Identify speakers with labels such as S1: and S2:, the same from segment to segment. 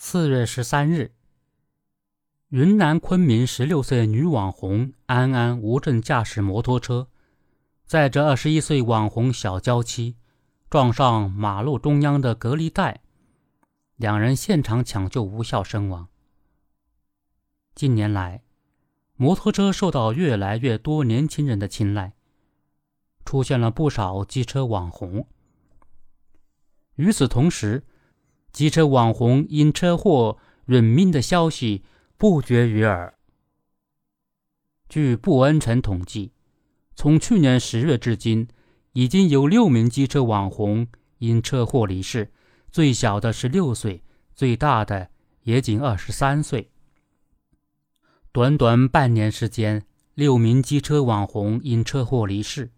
S1: 四月十三日，云南昆明十六岁女网红安安无证驾驶摩托车，载着二十一岁网红小娇妻，撞上马路中央的隔离带，两人现场抢救无效身亡。近年来，摩托车受到越来越多年轻人的青睐，出现了不少机车网红。与此同时，机车网红因车祸殒命的消息不绝于耳。据不恩城统计，从去年十月至今，已经有六名机车网红因车祸离世，最小的是六岁，最大的也仅二十三岁。短短半年时间，六名机车网红因车祸离世，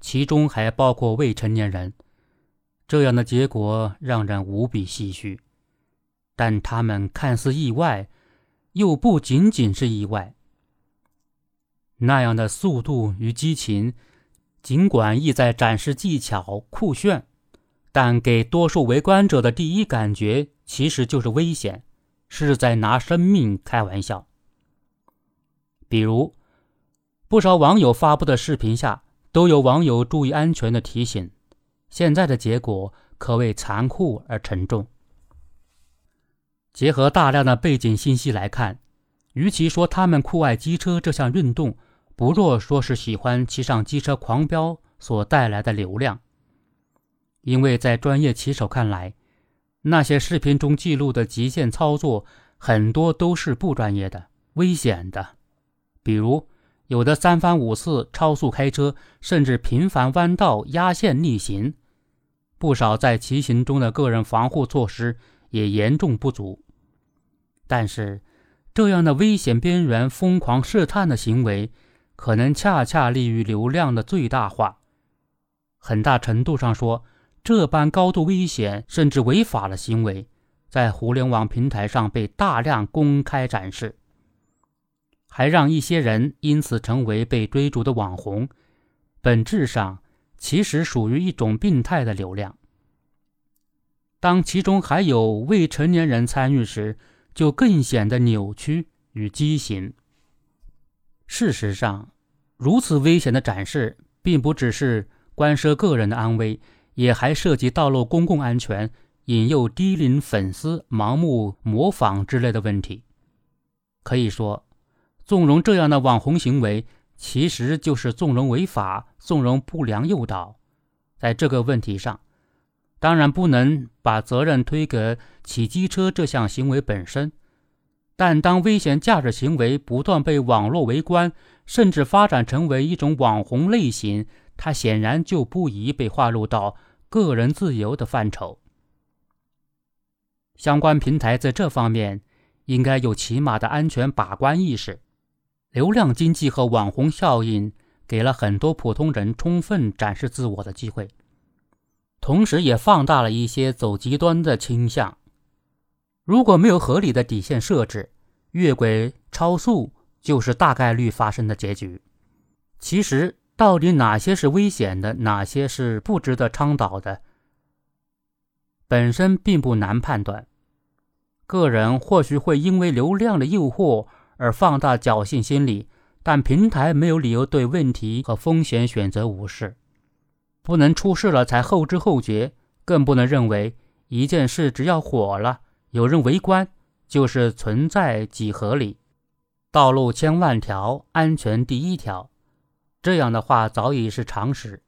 S1: 其中还包括未成年人。这样的结果让人无比唏嘘，但他们看似意外，又不仅仅是意外。那样的速度与激情，尽管意在展示技巧酷炫，但给多数围观者的第一感觉其实就是危险，是在拿生命开玩笑。比如，不少网友发布的视频下，都有网友注意安全的提醒。现在的结果可谓残酷而沉重。结合大量的背景信息来看，与其说他们酷爱机车这项运动，不若说是喜欢骑上机车狂飙所带来的流量。因为在专业骑手看来，那些视频中记录的极限操作很多都是不专业的、危险的，比如。有的三番五次超速开车，甚至频繁弯道压线逆行，不少在骑行中的个人防护措施也严重不足。但是，这样的危险边缘疯狂试探的行为，可能恰恰利于流量的最大化。很大程度上说，这般高度危险甚至违法的行为，在互联网平台上被大量公开展示。还让一些人因此成为被追逐的网红，本质上其实属于一种病态的流量。当其中还有未成年人参与时，就更显得扭曲与畸形。事实上，如此危险的展示，并不只是关涉个人的安危，也还涉及道路公共安全、引诱低龄粉丝盲目模仿之类的问题。可以说。纵容这样的网红行为，其实就是纵容违法、纵容不良诱导。在这个问题上，当然不能把责任推给骑机车这项行为本身。但当危险驾驶行为不断被网络围观，甚至发展成为一种网红类型，它显然就不宜被划入到个人自由的范畴。相关平台在这方面应该有起码的安全把关意识。流量经济和网红效应给了很多普通人充分展示自我的机会，同时也放大了一些走极端的倾向。如果没有合理的底线设置，越轨超速就是大概率发生的结局。其实，到底哪些是危险的，哪些是不值得倡导的，本身并不难判断。个人或许会因为流量的诱惑。而放大侥幸心理，但平台没有理由对问题和风险选择无视，不能出事了才后知后觉，更不能认为一件事只要火了，有人围观就是存在即合理。道路千万条，安全第一条，这样的话早已是常识，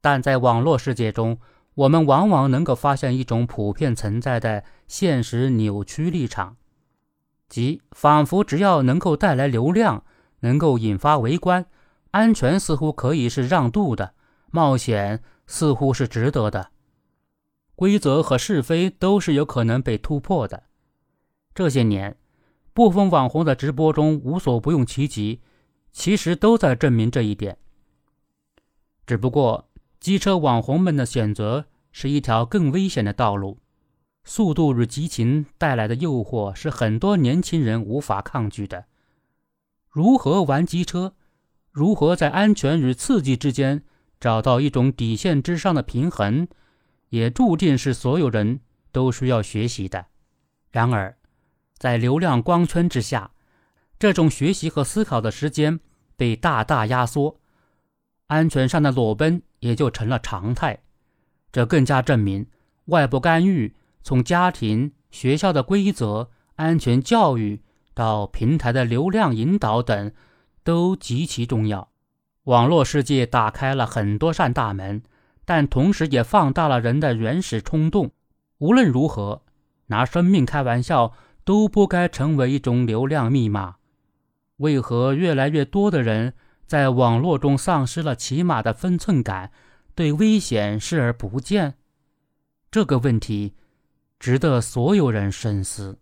S1: 但在网络世界中，我们往往能够发现一种普遍存在的现实扭曲立场。即仿佛只要能够带来流量，能够引发围观，安全似乎可以是让渡的，冒险似乎是值得的，规则和是非都是有可能被突破的。这些年，部分网红的直播中无所不用其极，其实都在证明这一点。只不过，机车网红们的选择是一条更危险的道路。速度与激情带来的诱惑是很多年轻人无法抗拒的。如何玩机车，如何在安全与刺激之间找到一种底线之上的平衡，也注定是所有人都需要学习的。然而，在流量光圈之下，这种学习和思考的时间被大大压缩，安全上的裸奔也就成了常态。这更加证明，外部干预从家庭、学校的规则、安全教育到平台的流量引导等，都极其重要。网络世界打开了很多扇大门，但同时也放大了人的原始冲动。无论如何，拿生命开玩笑都不该成为一种流量密码。为何越来越多的人在网络中丧失了起码的分寸感？对危险视而不见，这个问题值得所有人深思。